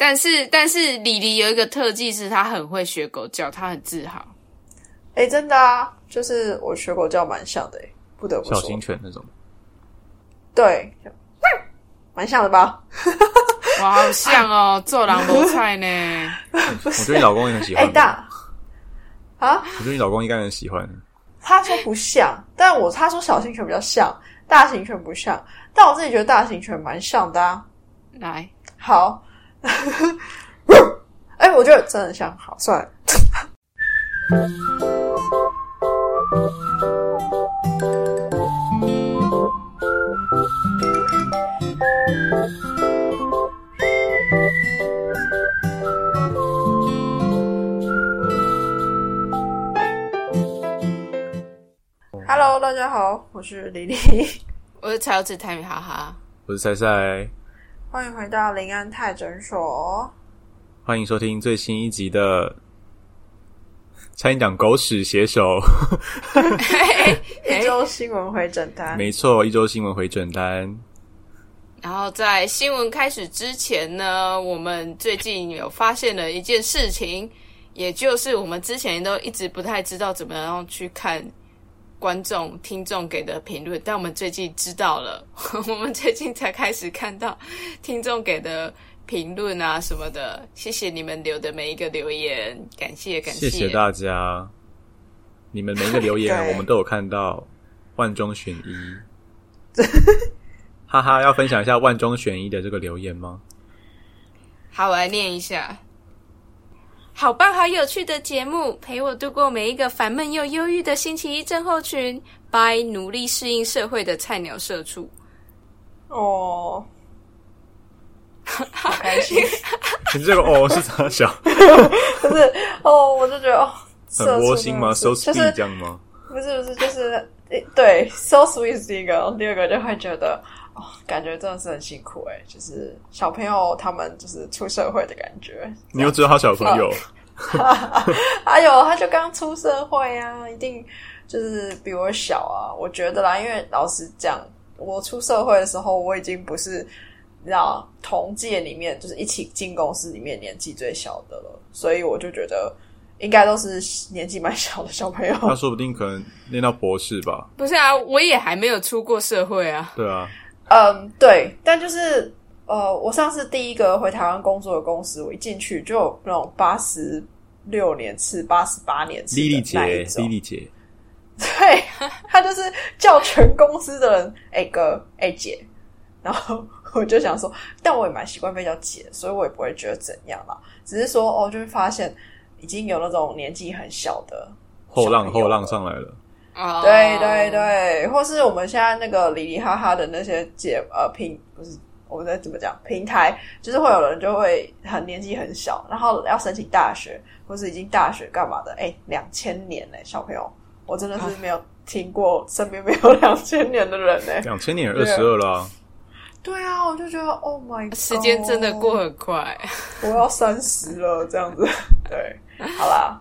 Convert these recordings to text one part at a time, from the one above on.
但是但是李黎有一个特技是他很会学狗叫，他很自豪。哎，真的啊，就是我学狗叫蛮像的，哎，不得不说。小型犬那种。对，蛮像的吧？哇，好像哦，做狼菠菜呢。我觉得你老公也很喜欢。哎，大啊！我觉得你老公应该很喜欢。他说不像，但我他说小型犬比较像，大型犬不像。但我自己觉得大型犬蛮像的啊。来，好。哎，我觉得真的像，好，算了。Hello，大家好，我是李丽，我是超子泰米哈哈，我是赛赛，欢迎回到林安泰诊所，欢迎收听最新一集的。餐饮讲狗屎写手，一周新闻回诊单，没错，一周新闻回诊单。然后在新闻开始之前呢，我们最近有发现了一件事情，也就是我们之前都一直不太知道怎么样去看观众、听众给的评论，但我们最近知道了，我们最近才开始看到听众给的。评论啊什么的，谢谢你们留的每一个留言，感谢感谢，谢谢大家，你们每一个留言 我们都有看到，万中选一，哈哈，要分享一下万中选一的这个留言吗？好，我来念一下，好棒，好有趣的节目，陪我度过每一个烦闷又忧郁的星期一症候群，by 努力适应社会的菜鸟社畜，哦。好开心！你这个哦是咋想？不是哦，我就觉得哦，很窝心吗？So sweet 这样吗？不是不是，就是对，so sweet 是一个，第二个就会觉得哦，感觉真的是很辛苦哎，就是小朋友他们就是出社会的感觉。你又知道他小朋友？哎呦，他就刚出社会啊，一定就是比我小啊。我觉得啦，因为老实讲，我出社会的时候，我已经不是。你知道，同届里面就是一起进公司里面年纪最小的了，所以我就觉得应该都是年纪蛮小的小朋友。他说不定可能念到博士吧？不是啊，我也还没有出过社会啊。对啊，嗯，对，但就是呃，我上次第一个回台湾工作的公司，我一进去就有那种八十六年次、八十八年次，丽丽姐，丽丽姐，对他就是叫全公司的人哎哥哎姐，然后。我就想说，但我也蛮习惯被叫姐，所以我也不会觉得怎样啦。只是说，哦，就会发现已经有那种年纪很小的后浪后浪上来了。啊，对对对，或是我们现在那个里里哈哈的那些节呃平，不是我们在怎么讲平台，就是会有人就会很年纪很小，然后要申请大学，或是已经大学干嘛的？哎，两千年呢，小朋友，我真的是没有听过身边没有两千年的人呢。两千年二十二了。对啊，我就觉得，Oh my God，时间真的过很快。我要三十了，这样子。对，好啦，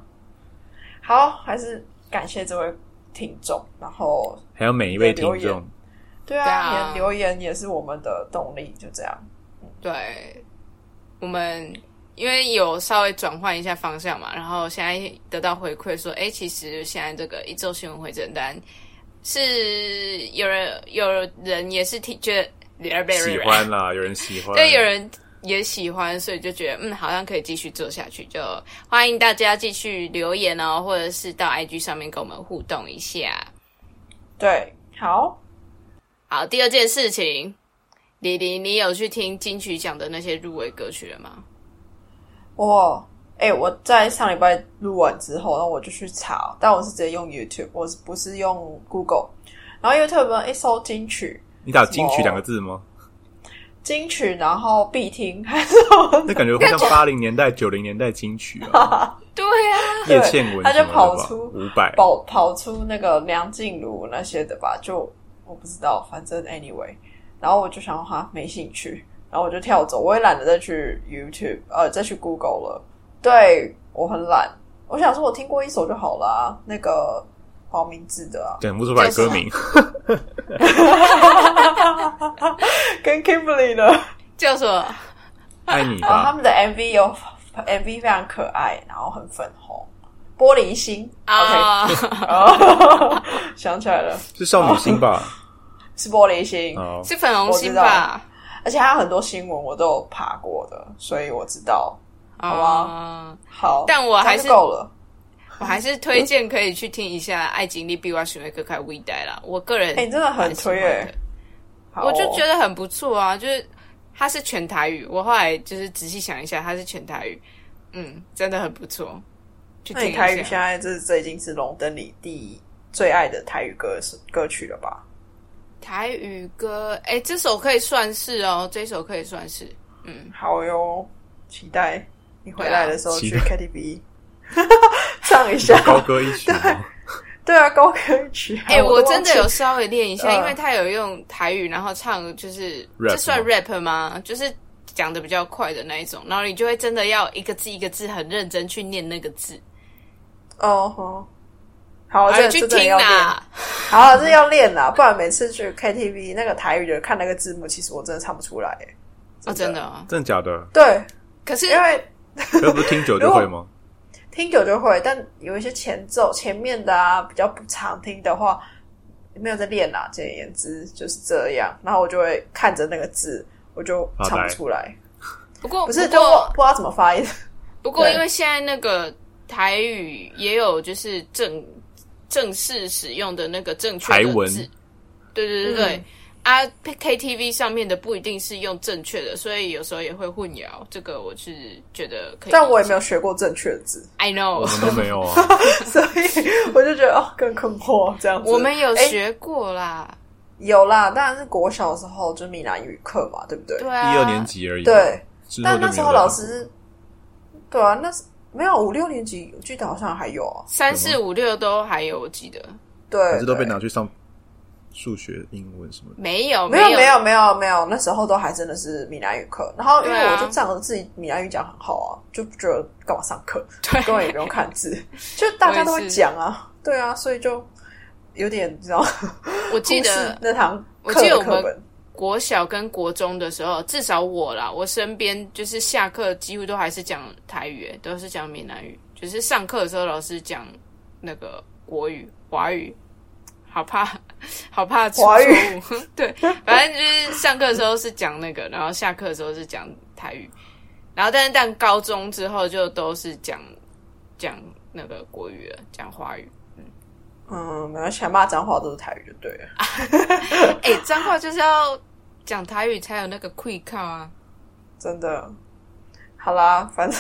好，还是感谢这位听众，然后还有每一位听众。对啊，留言也是我们的动力，就这样。对，我们因为有稍微转换一下方向嘛，然后现在得到回馈说，哎，其实现在这个一周新闻回诊单是有人有人也是听觉得。喜欢啦，有人喜欢，对，有人也喜欢，所以就觉得嗯，好像可以继续做下去。就欢迎大家继续留言哦，或者是到 IG 上面跟我们互动一下。对，好，好。第二件事情，李玲，你有去听金曲奖的那些入围歌曲了吗？我，哎，我在上礼拜录完之后，然后我就去查，但我是直接用 YouTube，我是不是用 Google？然后 YouTube 一搜金曲。你打“金曲”两个字吗？金曲，然后必听，还 是那感觉会像八零年代、九零年代金曲啊？对啊，叶倩文，他就跑出五百，跑跑出那个梁静茹那些的吧？就我不知道，反正 anyway，然后我就想哈没兴趣，然后我就跳走，我也懒得再去 YouTube，呃，再去 Google 了。对我很懒，我想说我听过一首就好了，那个。黄明志的啊，讲不出来歌名，跟 Kimberly 的叫什么？爱你然后他，们的 MV 有 MV 非常可爱，然后很粉红，玻璃心。啊。OK，哦，想起来了，是少女心吧？是玻璃心，哦，是粉红心吧？而且还有很多新闻我都有爬过的，所以我知道。好吧。啊，好，但我还是够了。我还是推荐可以去听一下《爱情力必挖选维克开微带》啦。我个人哎、你真的很推诶、的好我就觉得得很不错啊，就是它是全台语。我后来就是仔细想一下，它是全台语，嗯，真的很不错。去听一那台语现。在这这已经是龙登里第最爱的台语歌歌曲了吧？台语歌，哎、这首可以算是哦，这首可以算是。嗯好哟，期待你回来的时候去 KTV 唱一下。高歌一曲对，对啊，高歌一曲。哎、我真的有稍微练一下，嗯因为他有用台语，然后唱就是这算 rap 吗？就是讲的比较快的那一种，然后你就会真的要一个字一个字很认真去念那个字，哦吼。好，哎，这去真的要练。听啦。好，这要练啦，不然每次去 KTV 那个台语的看那个字幕，其实我真的唱不出来。哎哦，真的、哦，真的假的？对，可是因为 这不是听久就会吗？听久就会，但有一些前奏前面的啊，比较不常听的话，没有在练啦。简而言之就是这样，然后我就会看着那个字，我就唱不出来，不过不是不过就不知道怎么发音。不过，因为现在那个台语也有就是正正式使用的那个正确台文的字，对对对对。嗯啊，KTV 上面的不一定是用正确的，所以有时候也会混淆。这个我是觉得可以，但我也没有学过正确的字，I know，们都没有啊。所以我就觉得哦更困惑这样子。我们有哎学过啦。有啦，当然是国小的时候就闽南语课嘛，对不对？对啊，一二年级而已。对，但那时候老师，对啊，那是没有五六年级，我记得好像还有啊。三四五六都还有，我记得对，可是都被拿去上数学、英文什么的。没有没有有没有没有没有，那时候都还真的是闽南语课。然后因为我就仗着自己闽南语讲很好啊，就觉得干嘛上课，对根本也不用看字，就大家都会讲啊，对啊，所以就有点你知道，我记得那堂我课记得我们的课本。国小跟国中的时候，至少我啦，我身边就是下课几乎都还是讲台语，都是讲闽南语。就是上课的时候，老师讲那个国语、华语，好怕，好怕错误。对，反正就是上课的时候是讲那个，然后下课的时候是讲台语。然后，但是但高中之后就都是讲讲那个国语了，讲华语。嗯，没关系，骂脏话都是台语就对了。哎、脏话就是要讲台语才有那个会靠啊。真的。好啦，反正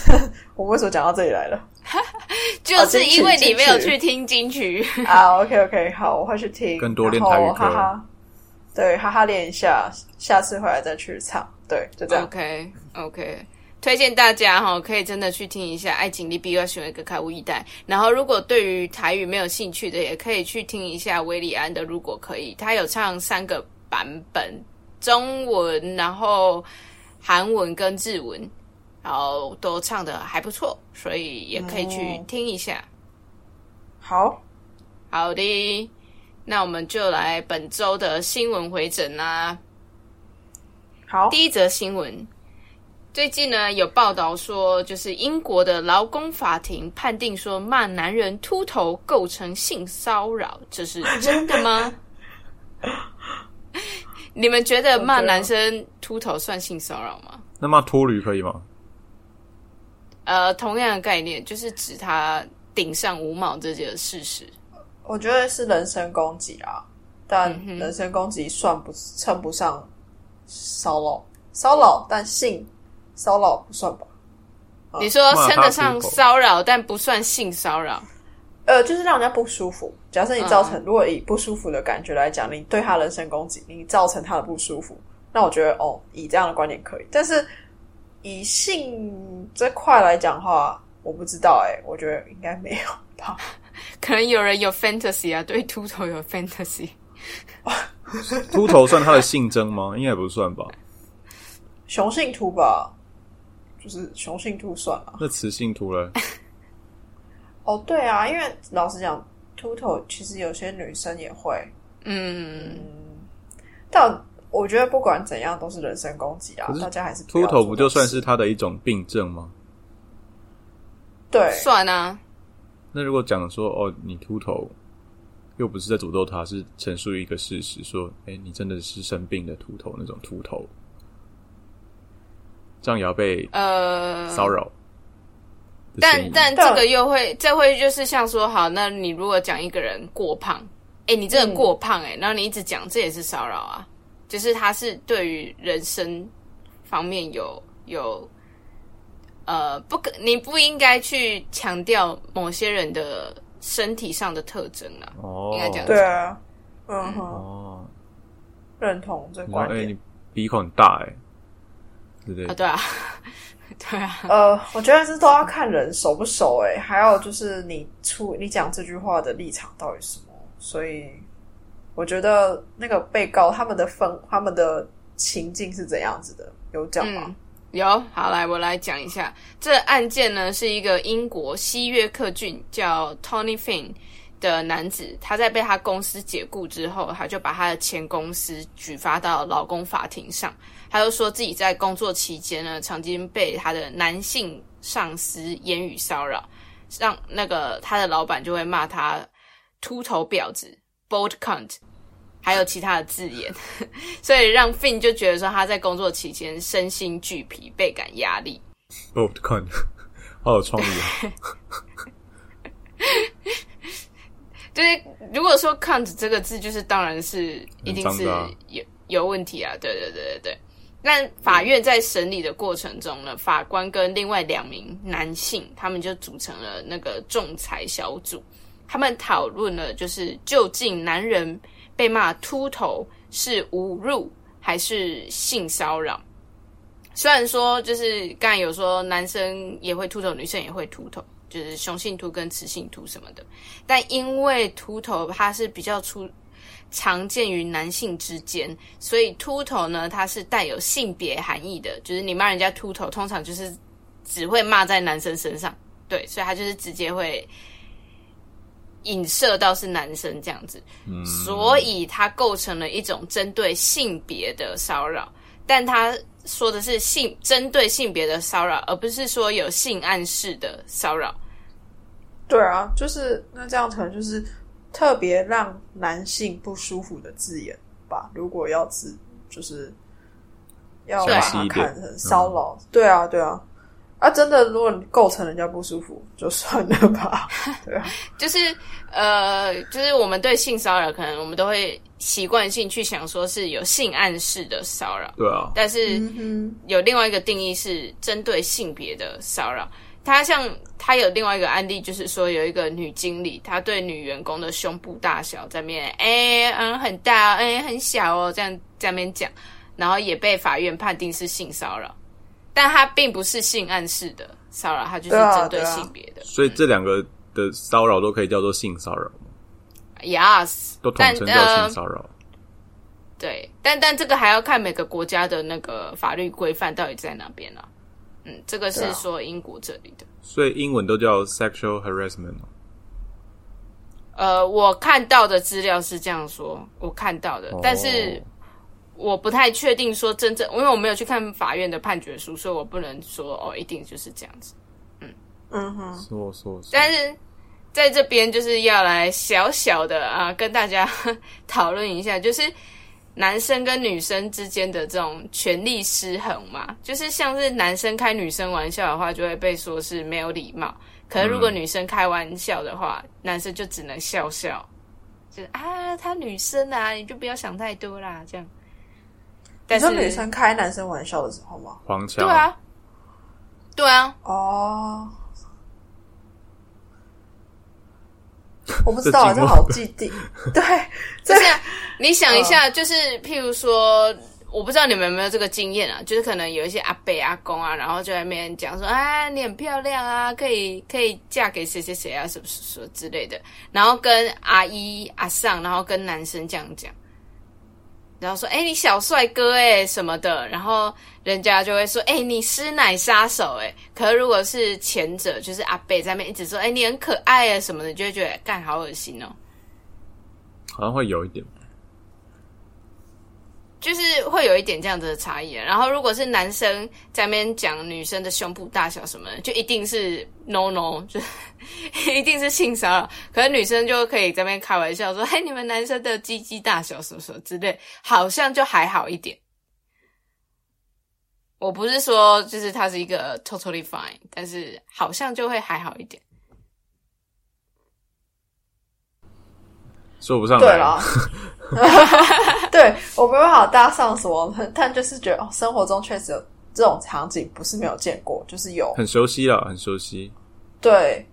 我们为什么讲到这里来了？就是因为你没有去去听金曲，啊，OK OK，好，我会去听，更多练台语课哈哈，对，哈哈练一下，下次回来再去唱，对，就这样。OK OK，推荐大家哈，可以真的去听一下《爱情力必要选一个开悟一代》。然后，如果对于台语没有兴趣的，也可以去听一下威利安的《如果可以》，他有唱三个版本，中文，然后韩文跟日文，然后都唱的还不错，所以也可以去嗯听一下。好，好的，那我们就来本周的新闻回诊啦。好，第一则新闻，最近呢有报道说，就是英国的劳工法庭判定说，骂男人秃头构成性骚扰，这是 真的吗？你们觉得骂男生秃头算性骚扰吗？那骂秃驴可以吗？呃，同样的概念，就是指他顶上五毛这件事实。我觉得是人身攻击啊，但人身攻击算不称不上骚扰，骚扰，但性骚扰不算吧？你说称得上骚扰，但不算性骚扰。呃，就是让人家不舒服。假设你造嗯成，如果以不舒服的感觉来讲，你对他人身攻击，你造成他的不舒服，那我觉得哦，以这样的观点可以。但是以性这块来讲的话，我不知道哎、我觉得应该没有吧。可能有人有 fantasy 啊，对秃头有 fantasy。秃头算他的性征吗？应该不算吧。雄性秃吧，就是雄性秃算了。那雌性秃呢，哦，对啊，因为老实讲，秃头其实有些女生也会，嗯，但我觉得不管怎样都是人身攻击啊大家还是秃头不就算是是他的一种病症吗？对？算啊，那如果讲说哦，你秃头，又不是在诅咒他，是陈述一个事实，说，哎、你真的是生病的秃头那种秃头，这样也要被呃，骚扰。但但对这个又会，这会就是像说，好，那你如果讲一个人过胖，哎、你这个过胖、哎、然后你一直讲，这也是骚扰啊，就是他是对于人生方面有有，呃，不可，你不应该去强调某些人的身体上的特征啊，哦，应该这样对啊，嗯哼，哦，认同这你说哎、观点。你鼻孔很大哎、对不对？啊，对啊，对啊，呃，我觉得这都要看人熟不熟哎、还有就是你出你讲这句话的立场到底是什么，所以我觉得那个被告他们的分他们的情境是怎样子的，有讲吗？有，好来，我来讲一下这案件呢，是一个英国西约克郡叫 Tony Finn 的男子，他在被他公司解雇之后，他就把他的前公司举发到劳工法庭上，他就说自己在工作期间呢，曾经被他的男性上司言语骚扰，让那个他的老板就会骂他秃头婊子 （bold cunt）。还有其他的字眼，所以让 Finn 就觉得说他在工作期间身心俱疲，倍感压力。bold cunt，，好有创意啊！就是如果说 “cunt” 这个字，就是当然是一定是有有问题啊！对对对对对。但法院在审理的过程中呢，法官跟另外两名男性，他们就组成了那个仲裁小组，他们讨论了就是究竟男人被骂秃头是侮辱还是性骚扰。虽然说就是刚才有说男生也会秃头，女生也会秃头，就是雄性秃跟雌性秃什么的，但因为秃头它是比较出常见于男性之间，所以秃头呢它是带有性别含义的，就是你骂人家秃头，通常就是只会骂在男生身上，对，所以他就是直接会影射到是男生这样子，嗯，所以它构成了一种针对性别的骚扰，但他说的是性针对性别的骚扰，而不是说有性暗示的骚扰。对啊，就是那这样可能就是特别让男性不舒服的字眼吧。如果要字，就是要把它看成骚扰，对啊，对啊。啊，真的，如果你构成人家不舒服，就算了吧。对啊，就是呃，就是我们对性骚扰，可能我们都会习惯性去想说是有性暗示的骚扰，对啊，但是嗯有另外一个定义是针对性别的骚扰。他像他有另外一个案例，就是说有一个女经理，她对女员工的胸部大小在面，哎、嗯，很大，哎、很小哦，这样在那边讲，然后也被法院判定是性骚扰，但它并不是性暗示的骚扰，它就是针对性别的。所以这两个的骚扰都可以叫做性骚扰，Yes，都统但称叫呃性骚扰。对，但但这个还要看每个国家的那个法律规范到底在哪边啊。嗯，这个是说英国这里的。所以英文都叫 sexual harassment 哦呃，我看到的资料是这样说，我看到的，哦但是我不太确定说真正，因为我没有去看法院的判决书，所以我不能说哦，一定就是这样子。嗯嗯哼，说说说，但是在这边就是要来小小的啊，跟大家 讨论一下，就是男生跟女生之间的这种权力失衡嘛，就是像是男生开女生玩笑的话，就会被说是没有礼貌。可是如果女生开玩笑的话，男生就只能笑笑，就是啊，她女生啊，你就不要想太多啦，这样。你但是女生开男生玩笑的时候吗？黄腔。对啊，对啊，哦，我不知道，这这好既定。对，就是啊你想一下，就是譬如说，我不知道你们有没有这个经验啊，就是可能有一些阿伯阿公啊，然后就在那边讲说，啊，你很漂亮啊，可以可以嫁给谁谁谁啊，什么什么之类的，然后跟阿姨阿上，然后跟男生这样讲。然后说，哎、你小帅哥哎什么的，然后人家就会说，哎、你师奶杀手哎。可是如果是前者，就是阿北在那边一直说，哎、你很可爱啊什么的，就会觉得干好恶心哦。好像会有一点。就是会有一点这样子的差异。然后如果是男生在那边讲女生的胸部大小什么的，就一定是 no no，就 一定是性骚扰。可是女生就可以在那边开玩笑说：“嘿，你们男生的鸡鸡大小什么什么之类，好像就还好一点。”我不是说就是它是一个 totally fine，但是好像就会还好一点。说不上对来。啦，对我没办法搭上什么，但就是觉得、哦、生活中确实有这种场景，不是没有见过，就是有很熟悉了，很熟悉。对，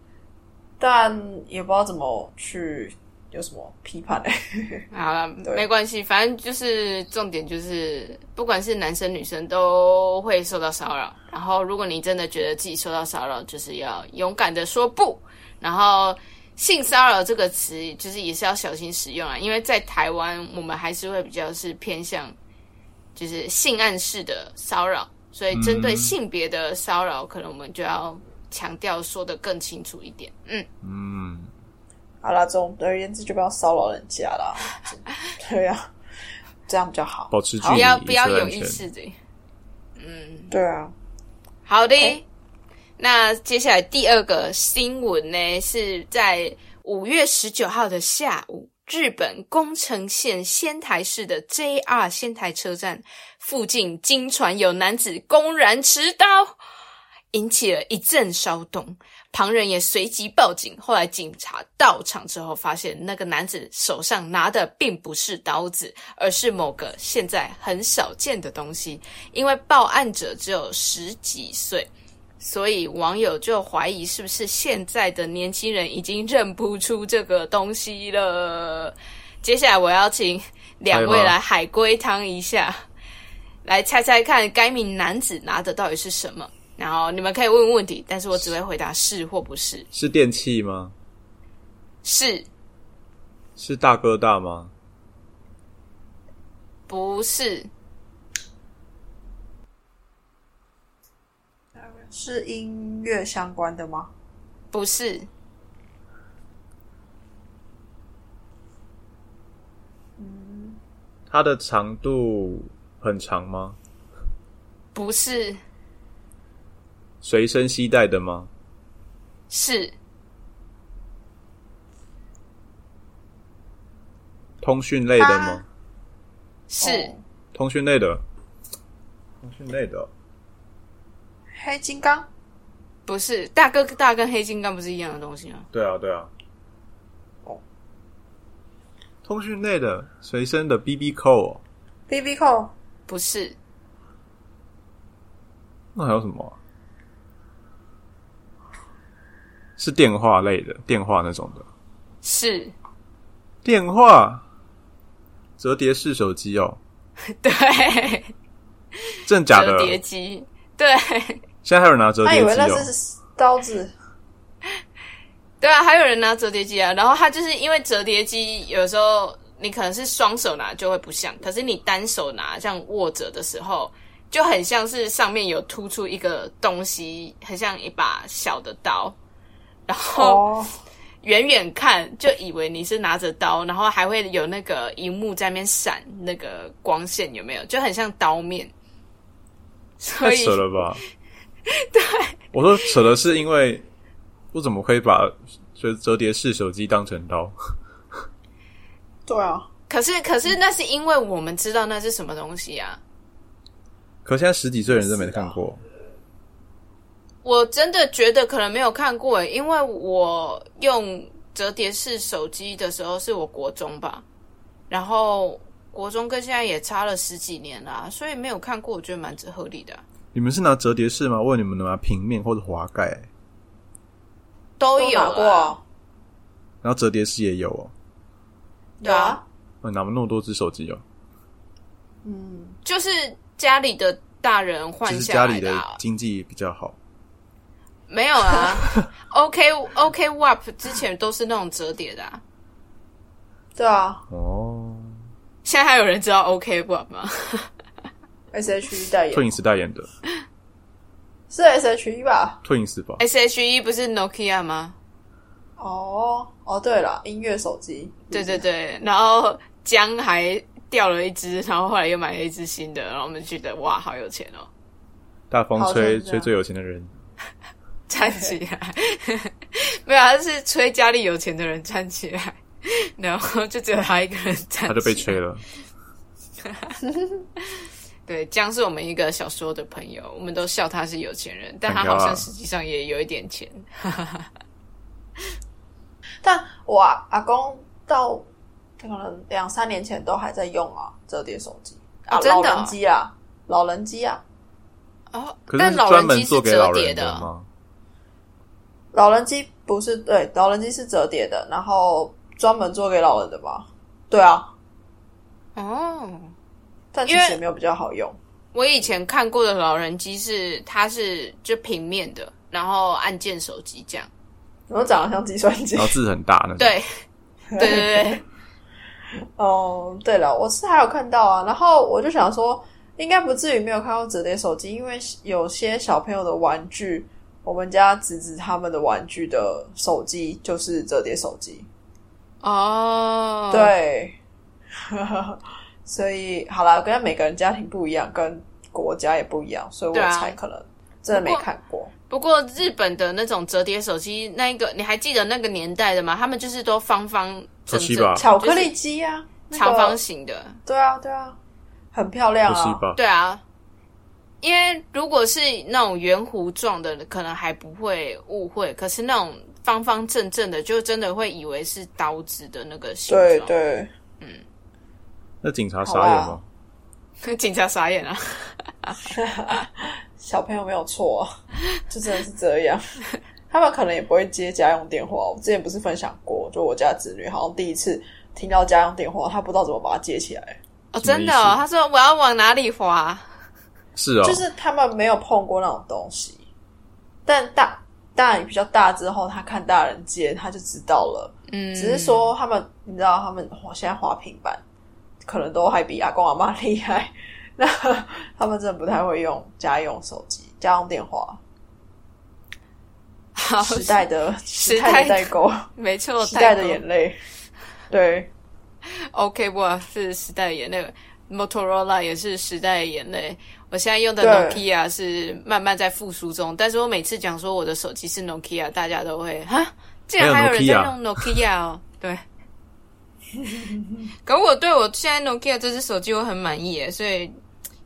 但也不知道怎么去有什么批判嘞、好了，对没关系，反正就是重点就是，不管是男生女生都会受到骚扰。然后，如果你真的觉得自己受到骚扰，就是要勇敢的说不。然后，性骚扰这个词就是也是要小心使用啊，因为在台湾我们还是会比较是偏向就是性暗示的骚扰，所以针对嗯性别的骚扰，可能我们就要强调说的更清楚一点。嗯。嗯，好啦，总而言之就不要骚扰人家啦。对呀、这样比较好。保持距好不离，要不要有意识的，嗯，对啊，好的。那接下来第二个新闻呢，是在五月十九号的下午，日本宫城县仙台市的 JR 仙台车站附近，经传有男子公然持刀，引起了一阵骚动。旁人也随即报警，后来警察到场之后，发现那个男子手上拿的并不是刀子，而是某个现在很少见的东西。因为报案者只有十几岁，所以网友就怀疑是不是现在的年轻人已经认不出这个东西了。接下来我要请两位来海龟汤一下，来猜猜看该名男子拿的到底是什么。然后你们可以问问题，但是我只会回答是或不是。是电器吗？是是大哥大吗？不是？是音乐相关的吗？不是，它的长度很长吗？不是，随身携带的吗？是通讯类的吗？啊是、哦通讯类的，通讯类的，黑金刚？不是？大哥大跟黑金刚不是一样的东西吗？对啊，对啊。哦，通讯类的，随身的 BB 扣、哦，，B B 扣？不是，那还有什么啊、是电话类的，电话那种的，是。电话，折叠式手机哦，对，真的假的？折？叠机，对现在还有人拿折他以为那叠机哦？是刀子，对啊，还有人拿折叠机啊。然后他就是因为折叠机有时候你可能是双手拿就会不像，可是你单手拿这样握着的时候，就很像是上面有突出一个东西，很像一把小的刀，然后。哦，远远看就以为你是拿着刀，然后还会有那个荧幕在那边闪那个光线，有没有？就很像刀面。所以太扯了吧？对，我说扯的是因为我怎么可以把折折叠式手机当成刀？对啊，可是可是那是因为我们知道那是什么东西啊。可现在十几岁人真没看过，我真的觉得可能没有看过，因为我用折叠式手机的时候是我国中吧，然后国中跟现在也差了十几年啦，所以没有看过，我觉得蛮合理的啊、你们是拿折叠式吗？问你们拿平面或者滑盖，都有过。然后折叠式也有哦。对啊，哦，拿那么多只手机哦，嗯，就是家里的大人换就是下家里的经济比较好。没有啊，OK OK WAP 之前都是那种折叠的、啊，对啊。哦。现在还有人知道 OK WAP 吗？，S H E 代言，Twins 代言的是 S H E 吧？Twins 吧？S H E 不是 Nokia 吗？哦哦，对了，音乐手机，对对对，然后姜还掉了一只，然后后来又买了一只新的，然后我们觉得哇，好有钱哦！大风吹吹最有钱的人，站起来，没有，他是吹家里有钱的人站起来，然后就只有他一个人站起来，他就被吹了。对，江是我们一个小时候的朋友，我们都笑他是有钱人，但他好像实际上也有一点钱。但我阿阿公到可能两三年前都还在用啊折叠手机啊，真的哦人机啊，老人机啊，哦，可但是专门老人机是做给老折叠人的吗？老人机不是对，老人机是折叠的，然后专门做给老人的吧？对啊，哦，但其因为实也没有比较好用。我以前看过的老人机是，它是就平面的，然后按键手机这样。然后长得像计算机然。后字很大那种。对，对对对，哦，对了，我是还有看到啊，然后我就想说，应该不至于没有看过折叠手机，因为有些小朋友的玩具，我们家侄子他们的玩具的手机就是折叠手机，哦，，对，所以好啦，跟每个人家庭不一样，跟国家也不一样，所以我才可能真的没看过。不过日本的那种折叠手机，那一个你还记得那个年代的吗？他们就是都方方正正巧克力机啊，那个长方形的，对啊，对啊，很漂亮啊。对啊。因为如果是那种圆弧状的，可能还不会误会，可是那种方方正正的，就真的会以为是刀子的那个形状。对对，那警察傻眼吗？警察傻眼啊！小朋友没有错、啊，就真的是这样。他们可能也不会接家用电话。我之前不是分享过，就我家子女好像第一次听到家用电话，他不知道怎么把它接起来，哦，真的、哦，他说我要往哪里滑？是哦，就是他们没有碰过那种东西。但大大人比较大之后，他看大人接，他就知道了。嗯，只是说他们，你知道，他们现在滑平板，可能都还比阿公阿妈厉害。那他们真的不太会用家用手机、家用电话。好时代的时时代代的代沟，没错，时代的眼泪。对，OK，不是时代的眼泪，Motorola 也是时代的眼泪。我现在用的 Nokia 是慢慢在复苏中，但是我每次讲说我的手机是 Nokia，大家都会哈，竟然还有人在用 Nokia 哦，对。可我对我现在 Nokia 这只手机我很满意耶，所以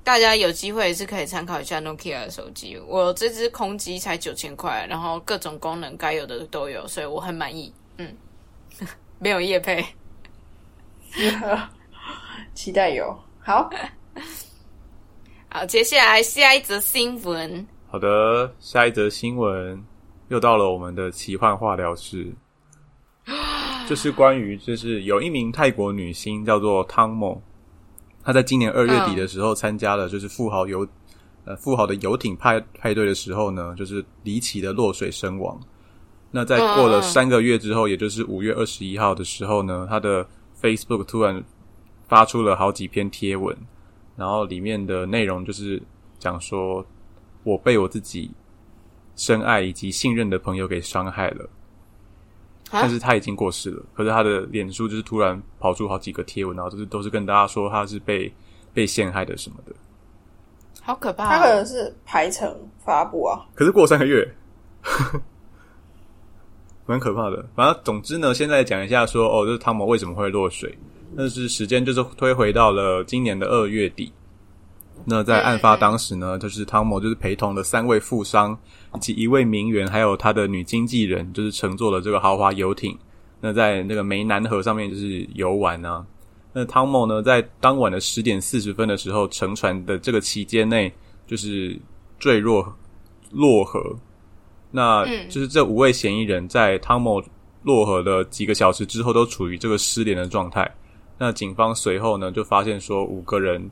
大家有机会也是可以参考一下 Nokia 的手机。我这只空机才九千块，然后各种功能该有的都有，所以我很满意。嗯，没有业配。期待有好。好，接下来下一则新闻。好的，下一则新闻又到了我们的奇幻化疗室，就是关于就是有一名泰国女星叫做汤某，她在今年二月底的时候参加了就是富豪游呃富豪的游艇派派对的时候呢，就是离奇的落水身亡。那在过了三个月之后，也就是五月二十一号的时候呢，她的 Facebook 突然发出了好几篇贴文，然后里面的内容就是讲说，我被我自己深爱以及信任的朋友给伤害了，但是他已经过世了。可是他的脸书就是突然跑出好几个贴文，然后就是都是跟大家说他是被被陷害的什么的。好可怕、他可哦！能是排程发布啊，可是过三个月，蛮可怕的。反正总之呢，现在讲一下说，哦，就是汤姆为什么会落水。那是时间就是推回到了今年的二月底。那在案发当时呢，就是汤姆就是陪同了三位富商以及一位名媛，还有他的女经纪人，就是乘坐了这个豪华游艇。那在那个湄南河上面就是游玩啊。那汤姆呢，在当晚的十点四十分的时候，乘船的这个期间内，就是坠落落河。那就是这五位嫌疑人在汤姆落河的几个小时之后，都处于这个失联的状态。那警方随后呢，就发现说五个人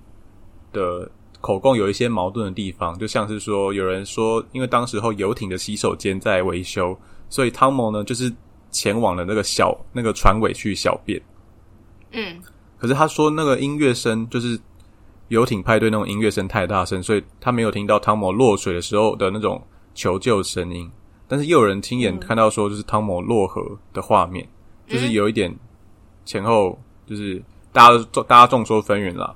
的口供有一些矛盾的地方，就像是说有人说，因为当时候游艇的洗手间在维修，所以汤姆呢就是前往了那个小那个船尾去小便。嗯，可是他说那个音乐声就是游艇派对那种音乐声太大声，所以他没有听到汤姆落水的时候的那种求救声音。但是又有人亲眼看到说，就是汤姆落河的画面，就是有一点前后就是大家都大家众说纷纭啦。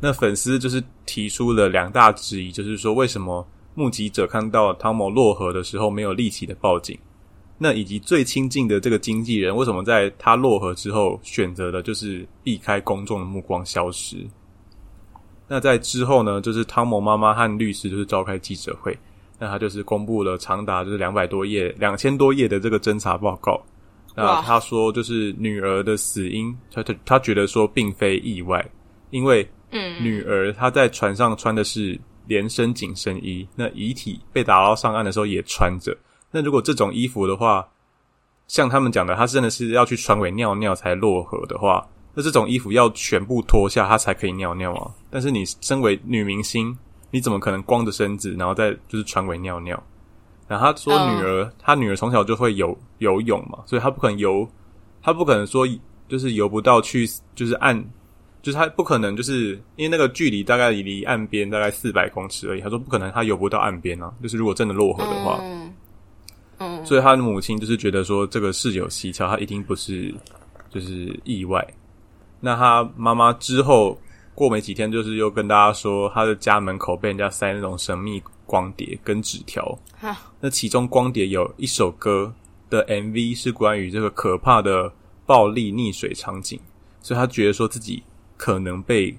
那粉丝就是提出了两大质疑，就是说为什么目击者看到汤姆落河的时候没有立即的报警？那以及最亲近的这个经纪人，为什么在他落河之后选择的就是避开公众的目光消失？那在之后呢，就是汤姆妈妈和律师就是召开记者会，那他就是公布了长达就是两百多页、两千多页的这个侦查报告。那他说，就是女儿的死因，他他他觉得说并非意外，因为嗯，女儿她在船上穿的是连身紧身衣，那遗体被打捞上岸的时候也穿着。那如果这种衣服的话，像他们讲的，她真的是要去船尾尿尿才落河的话，那这种衣服要全部脱下，她才可以尿尿啊。但是你身为女明星，你怎么可能光着身子，然后再就是船尾尿尿？然后他说，女儿，他女儿从小就会游游泳嘛，所以她不可能游，她不可能说就是游不到去，就是岸，就是他不可能就是因为那个距离大概离岸边大概四百公尺而已。他说不可能他游不到岸边啊，就是如果真的落河的话。嗯，所以他的母亲就是觉得说这个事有蹊跷，他一定不是就是意外。那他妈妈之后过没几天，就是又跟大家说，他的家门口被人家塞那种神秘光碟跟纸条。那其中光碟有一首歌的 MV 是关于这个可怕的暴力溺水场景，所以他觉得说自己可能被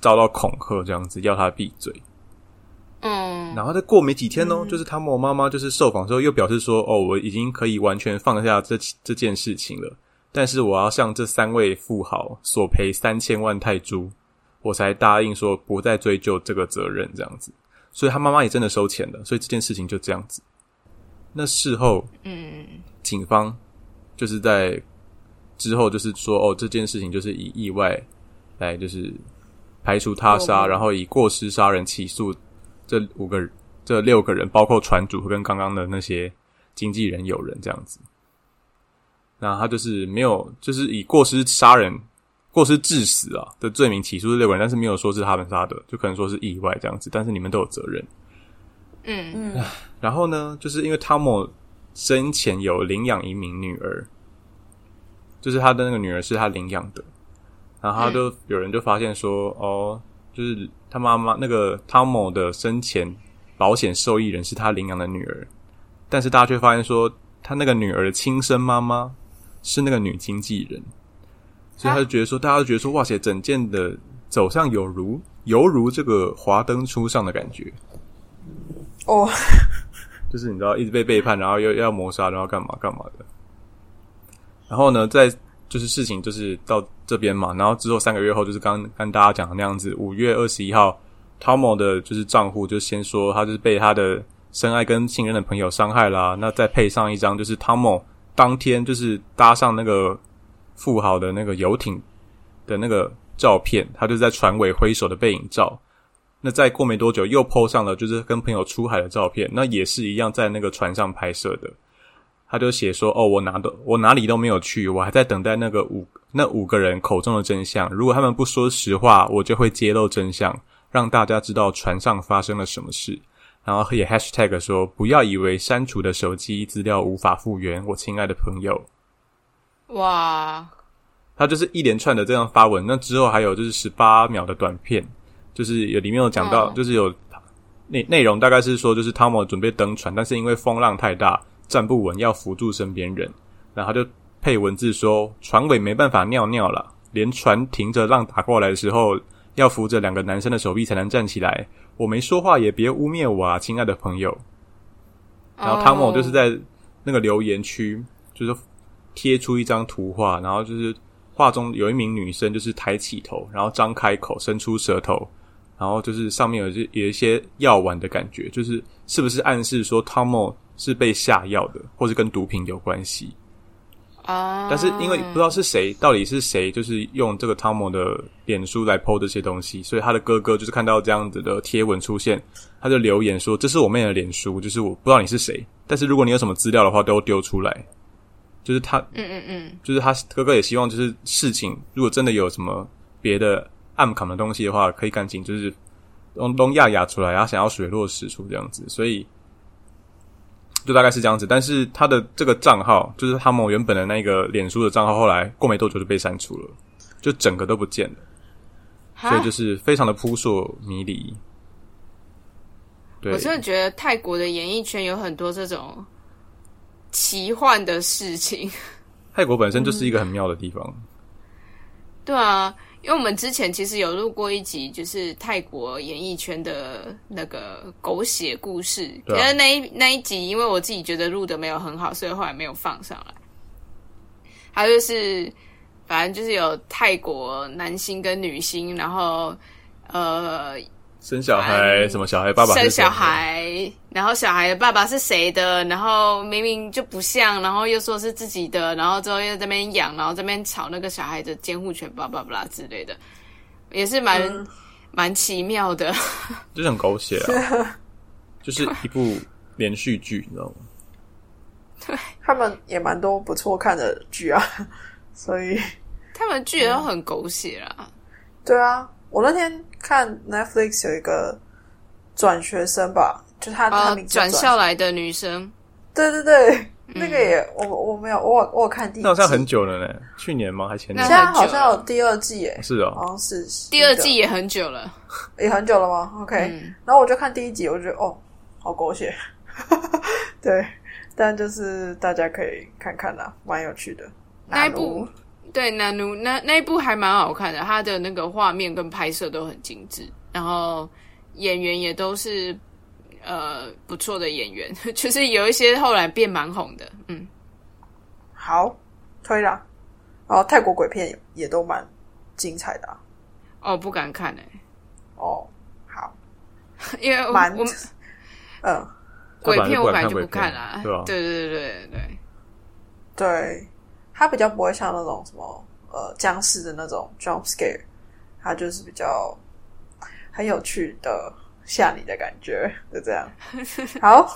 遭到恐吓，这样子要他闭嘴。嗯，然后再过没几天哦，就是汤姆妈妈就是受访之后又表示说，哦，我已经可以完全放下这这件事情了，但是我要向这三位富豪索赔三千万泰铢，我才答应说不再追究这个责任这样子。所以他妈妈也真的收钱了，所以这件事情就这样子。那事后，嗯，警方就是在之后就是说，哦，这件事情就是以意外来就是排除他杀，然后以过失杀人起诉。这五个、这六个人，包括船主跟刚刚的那些经纪人、友人这样子。那他就是没有，就是以过失杀人、过失致死啊的罪名起诉这六个人，但是没有说是他们杀的，就可能说是意外这样子。但是你们都有责任。嗯嗯。然后呢，就是因为汤姆生前有领养一名女儿，就是他的那个女儿是他领养的，然后他就有人就发现说，哦。就是他妈妈那个汤姆的生前保险受益人是他领养的女儿，但是大家却发现说，他那个女儿的亲生妈妈是那个女经纪人，所以他就觉得说，大家都觉得说，哇塞，整件的走向有如犹如这个华灯初上的感觉。哦，就是你知道，一直被背叛，然后又要谋杀，然后干嘛干嘛的。然后呢，在就是事情就是到这边嘛，然后之后三个月后，就是刚跟大家讲的那样子，五月二十一号，Tomo 的就是账户就先说他就是被他的深爱跟信任的朋友伤害啦，那再配上一张就是 Tomo 当天就是搭上那个富豪的那个游艇的那个照片，他就在船尾挥手的背影照。那再过没多久又 po 上了就是跟朋友出海的照片，那也是一样在那个船上拍摄的。他就写说：“哦，我哪都我哪里都没有去，我还在等待那个五那五个人口中的真相。如果他们不说实话，我就会揭露真相，让大家知道船上发生了什么事。然后也 hashtag 说：不要以为删除的手机资料无法复原，我亲爱的朋友。哇，他就是一连串的这样发文。那之后还有就是十八秒的短片，就是有里面有讲到，就是有内内容大概是说，就是汤姆准备登船，但是因为风浪太大。”站不稳，要扶住身边人，然后就配文字说：“船尾没办法尿尿了，连船停着浪打过来的时候，要扶着两个男生的手臂才能站起来。”我没说话，也别污蔑我啊，亲爱的朋友。然后汤姆就是在那个留言区，就是贴出一张图画，然后就是画中有一名女生，就是抬起头，然后张开口，伸出舌头，然后就是上面有有一些药丸的感觉，就是是不是暗示说汤姆？是被下药的，或是跟毒品有关系啊？但是因为不知道是谁，到底是谁，就是用这个汤姆的脸书来 PO 这些东西，所以他的哥哥就是看到这样子的贴文出现，他就留言说：“这是我妹的脸书，就是我不知道你是谁，但是如果你有什么资料的话，都丢出来。”就是他，嗯嗯嗯，就是他哥哥也希望，就是事情如果真的有什么别的暗扛的东西的话，可以赶紧就是东东亚亚出来，然后想要水落石出这样子，所以。就大概是这样子，但是他的这个账号，就是他们原本的那个脸书的账号，后来过没多久就被删除了。就整个都不见了，所以就是非常的扑朔迷离。对我，真的觉得泰国的演艺圈有很多这种奇幻的事情。泰国本身就是一个很妙的地方。对啊，因为我们之前其实有录过一集，就是泰国演艺圈的那个狗血故事。可对啊是那一那一集，因为我自己觉得录的没有很好，所以后来没有放上来。还有就是，反正就是有泰国男星跟女星，然后呃生小孩，什么小孩爸爸生小孩，然后小孩的爸爸是谁的，然后明明就不像，然后又说是自己的，然后之后又在那边养，然后这边吵那个小孩的监护权，巴拉巴拉之类的，也是蛮嗯。蛮、奇妙的。就是很狗血啊，就是一部连续剧，你知道吗？对。他们也蛮多不错看的剧啊，所以。他们剧也都很狗血啦，对啊，我那天看 Netflix 有一个转学生吧，就他他呃名，字转校来的女生，对对对，那个也我我没有我有我有看第一季，那好像很久了呢，去年吗？还前年？现？在好像有第二季耶，是哦，好像是第二季。也很久了。也很久了吗？OK，、嗯。然后我就看第一集，我就觉得哦，好狗血，对，但就是大家可以看看啦，蛮有趣的。那一部对，那努那那一部还蛮好看的，它的那个画面跟拍摄都很精致，然后演员也都是呃不错的演员，就是有一些后来变蛮红的，嗯，好推啦，然后泰国鬼片也也都蛮精彩的、啊、哦不敢看哎、哦。好，因为我蛮我嗯，鬼片我本来就不看啦，对啊对对对对对，对，它比较不会像那种什么呃僵尸的那种 jump scare，它就是比较很有趣的吓你的感觉，就这样。好，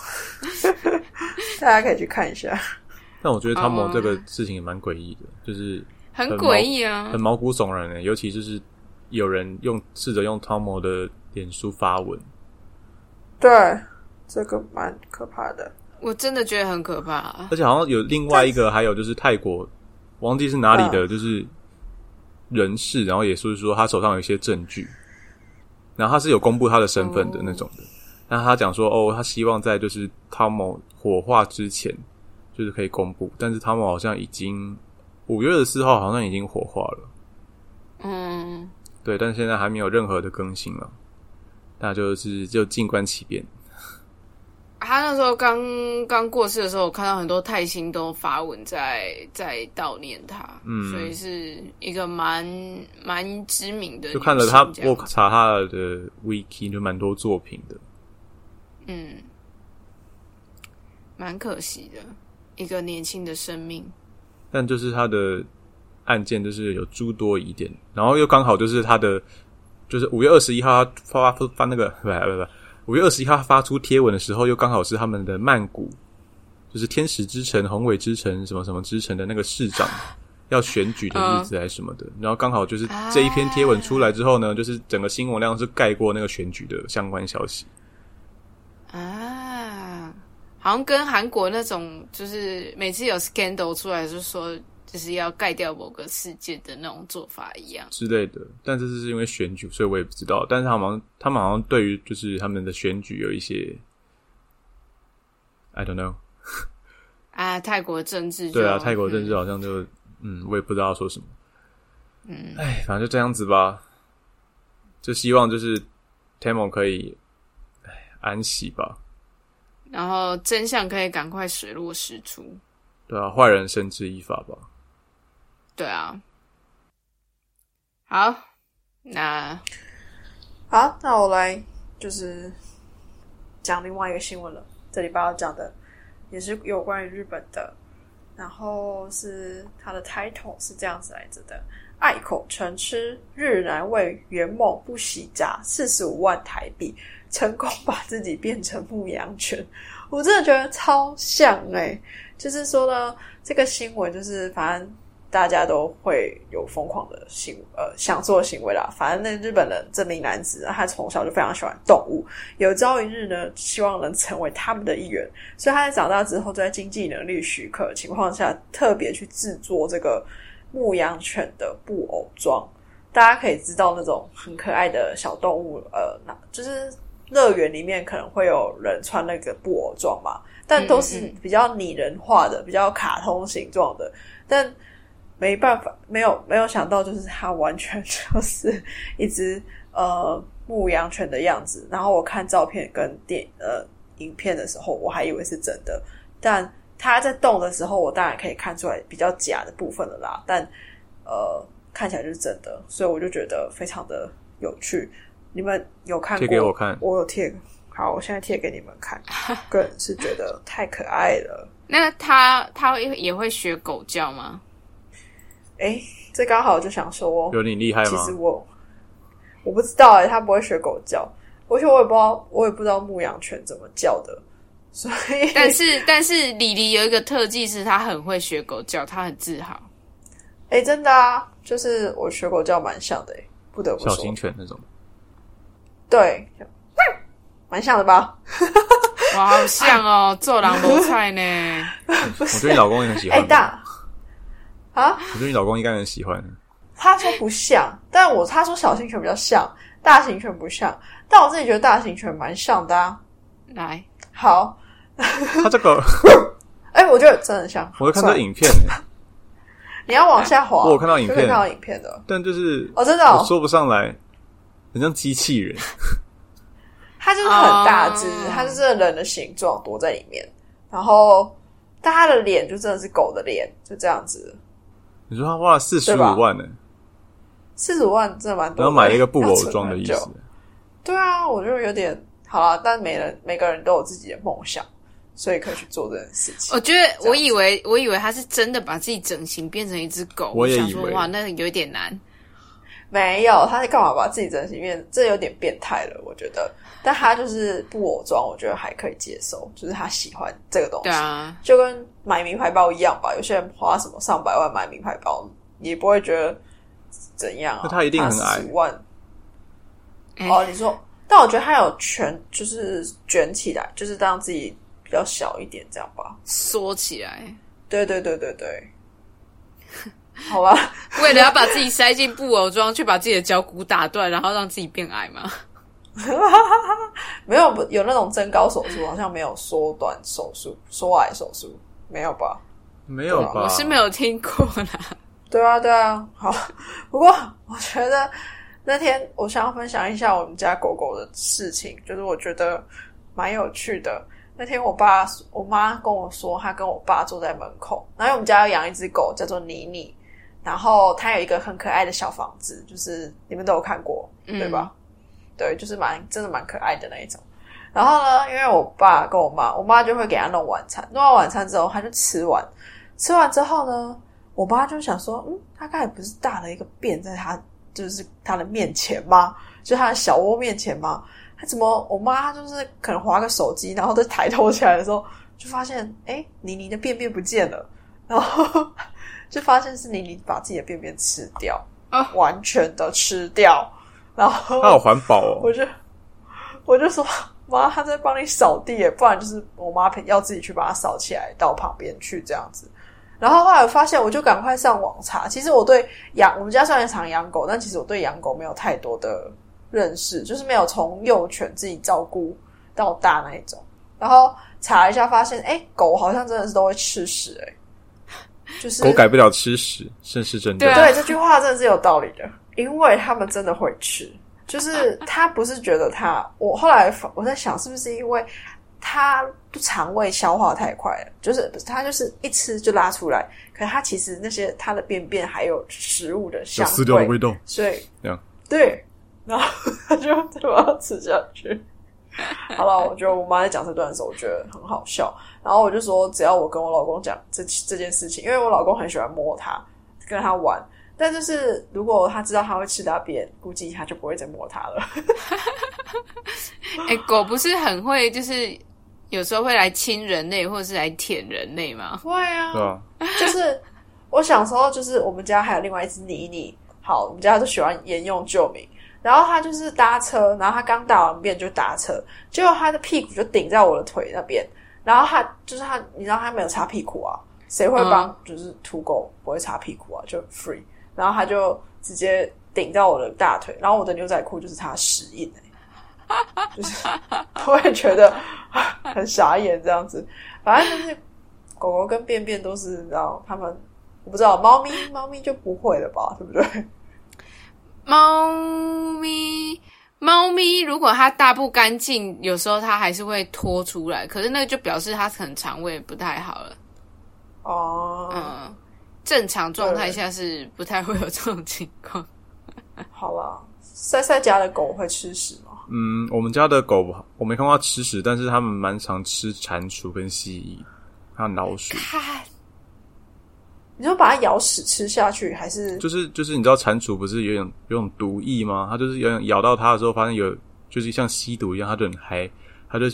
大家可以去看一下。但我觉得汤姆哦这个事情也蛮诡异的，就是很很诡异啊很，毛骨悚然的，尤其就是有人用试着用汤姆的脸书发文，对，这个蛮可怕的。我真的觉得很可怕、啊而且好像有另外一个，还有就是泰国，忘记是哪里的，就是人士，然后也是说他手上有一些证据，然后他是有公布他的身份的哦。那种的。那他讲说，哦，他希望在就是汤姆火化之前，就是可以公布，但是汤姆好像已经五月的四号好像已经火化了，嗯，对，但是现在还没有任何的更新了，那就是就静观其变。他那时候刚刚过世的时候，我看到很多泰星都发文在在悼念他，嗯所以是一个蛮蛮知名的。就看了他，我查他的 wiki 就蛮多作品的，嗯，蛮可惜的，一个年轻的生命。但就是他的案件就是有诸多疑点，然后又刚好就是他的就是五月二十一号他发发发那个不不不，五月二十一号发出贴文的时候，又刚好是他们的曼谷，就是天使之城、宏伟之城什么什么之城的那个市长 要选举的日子还是什么的，然后刚好就是这一篇贴文出来之后呢，就是整个新闻量是盖过那个选举的相关消息。啊，好像跟韩国那种，就是每次有 scandal 出来，就说就是要盖掉某个事件的那种做法一样。之类的，但这次是因为选举，所以我也不知道。但是他们他们好像对于就是他们的选举有一些，I don't know。啊，泰国政治对啊，泰国政治嗯好像就嗯，我也不知道说什么。嗯，哎，反正就这样子吧。就希望就是 Tamo 可以哎安息吧。然后真相可以赶快水落石出。对啊，坏人绳之以法吧。对啊，好，那好，那我来就是讲另外一个新闻了。这礼拜要讲的也是有关于日本的，然后是它的 title 是这样子来着的：爱口成吃日南味圆梦不洗炸四十五万台币，成功把自己变成牧羊犬。我真的觉得超像哎、就是说呢，这个新闻就是反正。大家都会有疯狂的行呃想做的行为啦。反正那日本人这名男子，他从小就非常喜欢动物，有朝一日呢，希望能成为他们的一员。所以他在长大之后，在经济能力许可的情况下，特别去制作这个牧羊犬的布偶装。大家可以知道那种很可爱的小动物，呃，那就是乐园里面可能会有人穿那个布偶装嘛，但都是比较拟人化的、比较卡通形状的。但没办法，没有没有想到，就是它完全就是 一只呃牧羊犬的样子。然后我看照片跟电呃影片的时候，我还以为是真的，但它在动的时候，我当然可以看出来比较假的部分了啦。但呃。看起来就是真的，所以我就觉得非常的有趣。你们有看过？贴给我看，我有贴。好，我现在贴给你们看。个人是觉得太可爱了。那他他也会学狗叫吗？哎，这刚好就想说，有你厉害吗？其实我我不知道哎，他不会学狗叫，而且我也不知道，我也不知道牧羊犬怎么叫的。所以，但是但是李黎有一个特技是他很会学狗叫，他很自豪。哎，真的啊，就是我学狗叫蛮像的，哎，不得不说，小型犬那种，对，蛮像的吧？哇，好像哦，做狼菠菜呢。我觉得你老公也很喜欢。哎，大啊，我觉得你老公应该很喜欢。他说不像，但我他说小型犬比较像，大型犬不像，但我自己觉得大型犬蛮像的啊。来，好，他这个 哎，我觉得真的像。我在看这影片。你要往下滑，我有看到影片，看到影片的，但就是哦，真的，我说不上来，很像机器人。它就是很大只，它就是人的形状躲在里面，然后但它的脸就真的是狗的脸，就这样子。你说他花了四十五万呢？四十五万真的蛮多，然后买了一个布偶装的意思。对啊，我就有点好了，但每人每个人都有自己的梦想。所以可以去做这件事情。我觉得，我以为，我以为他是真的把自己整形变成一只狗。我也以为，哇，那有点难。没有，他是干嘛把自己整形变？这有点变态了，我觉得。但他就是不偶装，我觉得还可以接受，就是他喜欢这个东西。对啊，就跟买名牌包一样吧。有些人花什么上百万买名牌包，也不会觉得怎样。那他一定很矮。万。哦，你说，但我觉得他有全，就是卷起来，就是让自己。比较小一点，这样吧，缩起来。对对对对对，好吧。为了要把自己塞进布偶装，去把自己的脚骨打断，然后让自己变矮吗？没有，有那种增高手术，好像没有缩短手术、缩矮手术，没有吧？没有吧？我是没有听过啦。对啊，对啊。好，不过我觉得那天我想要分享一下我们家狗狗的事情，就是我觉得蛮有趣的。那天我爸我妈跟我说，他跟我爸坐在门口，然后我们家要养一只狗叫做妮妮，然后它有一个很可爱的小房子，就是你们都有看过对吧？对，就是蛮真的蛮可爱的那一种。然后呢，因为我爸跟我妈，我妈就会给他弄晚餐，弄完晚餐之后他就吃完，吃完之后呢，我妈就想说，嗯，他刚才不是大了一个便在他就是他的面前吗？就他的小窝面前吗？他怎么？我妈就是可能划个手机，然后在抬头起来的时候，就发现哎，妮妮的便便不见了，然后就发现是你你把自己的便便吃掉啊，完全的吃掉。然后他好环保哦，我就我就说妈，他在帮你扫地耶，不然就是我妈要自己去把它扫起来到旁边去这样子。然后后来我发现，我就赶快上网查。其实我对养我们家虽然常养狗，但其实我对养狗没有太多的。认识就是没有从幼犬自己照顾到大那一种，然后查一下发现，哎，狗好像真的是都会吃屎，哎，就是狗改不了吃屎，甚是真的。对，这句话真的是有道理的，因为他们真的会吃，就是他不是觉得他，我后来我在想，是不是因为他肠胃消化太快了，就是他就是一吃就拉出来，可是他其实那些他的便便还有食物的香撕掉的味道，所以对。然后他就再把它吃下去。好了，我觉得我妈在讲这段的时候，我觉得很好笑。然后我就说，只要我跟我老公讲这这件事情，因为我老公很喜欢摸它，跟它玩。但就是如果他知道他会吃大便，估计他就不会再摸它了。哎，狗不是很会，就是有时候会来亲人类，或者是来舔人类吗？会啊，就是我小时候，就是我们家还有另外一只妮妮。好，我们家都喜欢沿用旧名。然后他就是搭车，然后他刚打完便就搭车，结果他的屁股就顶在我的腿那边，然后他就是他，你知道他没有擦屁股啊，谁会帮？就是土狗不会擦屁股啊，就 free。然后他就直接顶到我的大腿，然后我的牛仔裤就是他屎印、欸，就是我也觉得很傻眼这样子。反正就是狗狗跟便便都是，你知道他们我不知道，猫咪猫咪就不会了吧，对不对？猫咪，猫咪如果它大不干净，有时候它还是会拖出来，可是那个就表示它可能肠胃不太好了。哦、嗯，正常状态下是不太会有这种情况。好了，塞塞家的狗会吃屎吗？嗯，我们家的狗我没看过它吃屎，但是它们蛮常吃蟾蜍跟蜥蜴，还有老鼠。看，你就把它咬屎吃下去，还是就是就是，你知道蟾蜍不是有种有种毒液吗？它就是有点咬到它的时候，发现有就是像吸毒一样，它就很嗨，它就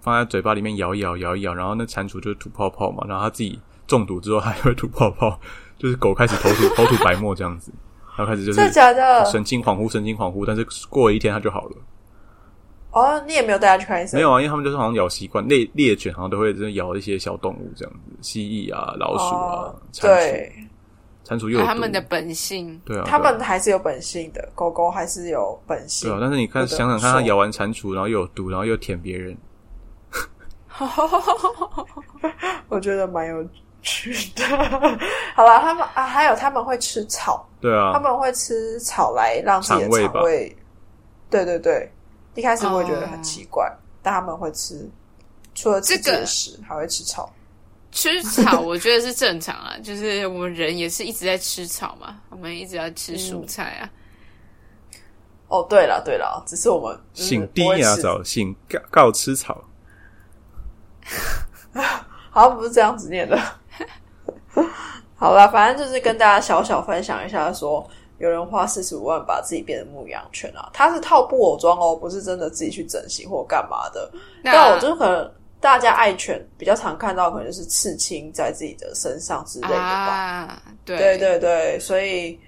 放在嘴巴里面咬一咬咬一咬，然后那蟾蜍就吐泡泡嘛，然后它自己中毒之后还会吐泡泡，就是狗开始口吐口吐白沫这样子，然后开始就是真的假的？神经恍惚神经恍惚，但是过了一天它就好了。哦，你也没有带它去看医生？没有啊，因为他们就是好像咬习惯，猎猎犬好像都会就是咬一些小动物这样子，蜥蜴啊、老鼠啊哦、蟾蜍，对，蟾蜍又有毒他们的本性。对啊，他对啊们还是有本性的，狗狗还是有本性对啊，。但是你看想想看，它咬完蟾蜍，然后又有毒，然后又舔别人，我觉得蛮有趣的。好了，他们啊，还有他们会吃草，对啊，他们会吃草来让自己的肠胃。对对对，一开始我会觉得很奇怪，但他们会吃，除了吃这个结石，还会吃草。吃草我觉得是正常啊，就是我们人也是一直在吃草嘛，我们一直要吃蔬菜啊。哦，对了对了，只是我们就是醒低牙早，醒告告吃草。好像不是这样子念的。好啦，反正就是跟大家小小分享一下说有人花四十五万把自己变成牧羊犬啊，他是套布偶装哦，不是真的自己去整形或干嘛的。那但我就是可能大家爱犬比较常看到，可能就是刺青在自己的身上之类的吧。啊，对对对对，所以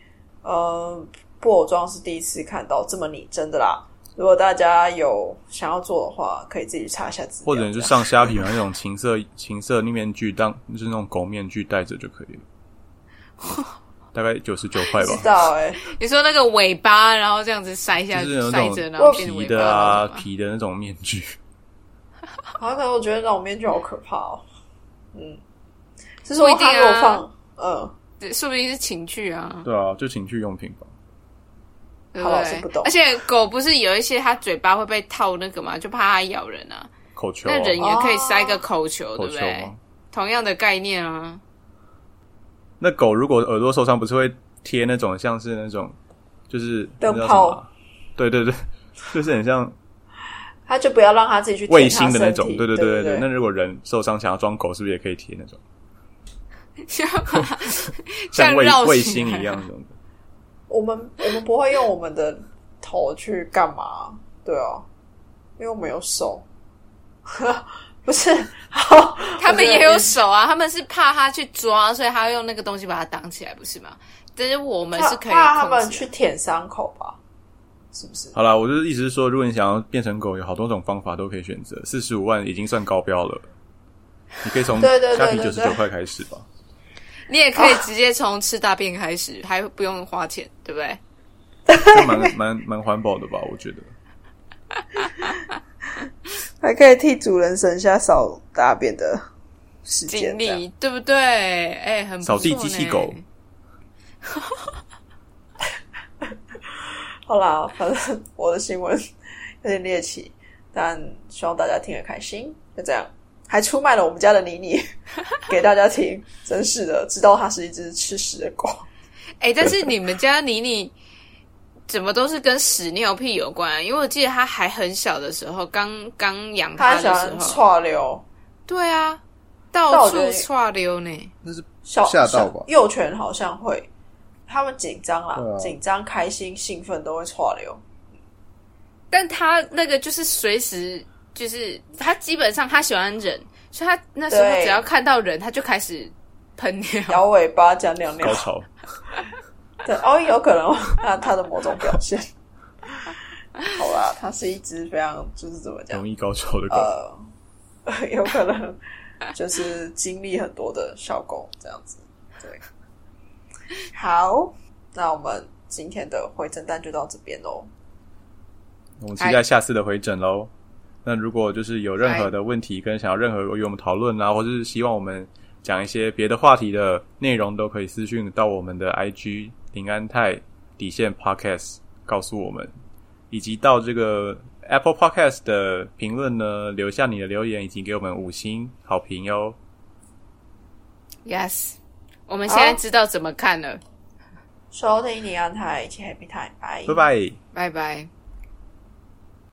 呃，布偶装是第一次看到这么拟真的啦。如果大家有想要做的话，可以自己去查一下资料，或者你就上虾皮买那种情色情色面具当，就是那种狗面具戴着就可以了，大概九十九块吧不知。道哎、你说那个尾巴，然后这样子塞下去，就是那种塞着，然后变成尾巴皮的啊，皮的那种面具，好，可能我觉得那种面具好可怕哦。嗯，是不一定啊说他如果放，嗯，对说不定是情趣啊，对啊，就情趣用品吧。对好老师对？不懂而且狗不是有一些它嘴巴会被套那个嘛，就怕它咬人啊。口球、啊，那人也可以塞个口球，对不对？？同样的概念啊。那狗如果耳朵受伤，不是会贴那种像是那种就是灯泡啊？对对对，就是很像他就不要让他自己去舔卫星的那种。对对对对对。那如果人受伤想要装狗，是不是也可以贴那种 像 像卫卫星一样那种的？我们我们不会用我们的头去干嘛？对啊，因为我们有手，不是 好，他们也有手啊，他们是怕他去抓，所以他要用那个东西把它挡起来，不是吗？但是我们是可以怕他控制的。们去舔伤口吧？是不是？好啦，我就是意思是说，如果你想要变成狗，有好多种方法都可以选择。四十五万已经算高标了，你可以从对对对虾皮九十九块开始吧。你也可以直接从吃大便开始，还不用花钱，对不对？就蛮 蛮蛮环保的吧？我觉得。还可以替主人省下扫大便的时间对不对？哎、很不扫地机器狗 好啦，反正我的新闻有点猎奇，但希望大家听得开心。就这样，还出卖了我们家的妮妮 给大家听，真是的，知道它是一只吃屎的狗。哎、但是你们家妮妮怎么都是跟屎尿屁有关、啊？因为我记得他还很小的时候，刚刚养他的喜欢时候，串流，对啊，到处窜溜呢。那是小吓到吧小幼犬好像会，他们紧张啦，啊紧张、开心、兴奋都会串流。但他那个就是随时就是他基本上他喜欢人，所以他那时候只要看到人，他就开始喷尿。摇尾巴讲尿尿高，潮，对，哦，有可能那它的某种表现。好啦，它是一只非常就是怎么讲容，易高潮的狗。呃，有可能就是经历很多的小狗这样子。对，好，那我们今天的回诊单就到这边喽。我们期待下次的回诊喽。那如果就是有任何的问题跟想要任何与我们讨论啊，或者是希望我们讲一些别的话题的内容，都可以私讯到我们的 IG 林安泰底线 Podcast 告诉我们，以及到这个 Apple Podcast 的评论呢留下你的留言，以及给我们五星好评哟。Yes，我们现在知道怎么看了。收听你安泰一起 Happy Time，拜拜拜。拜拜。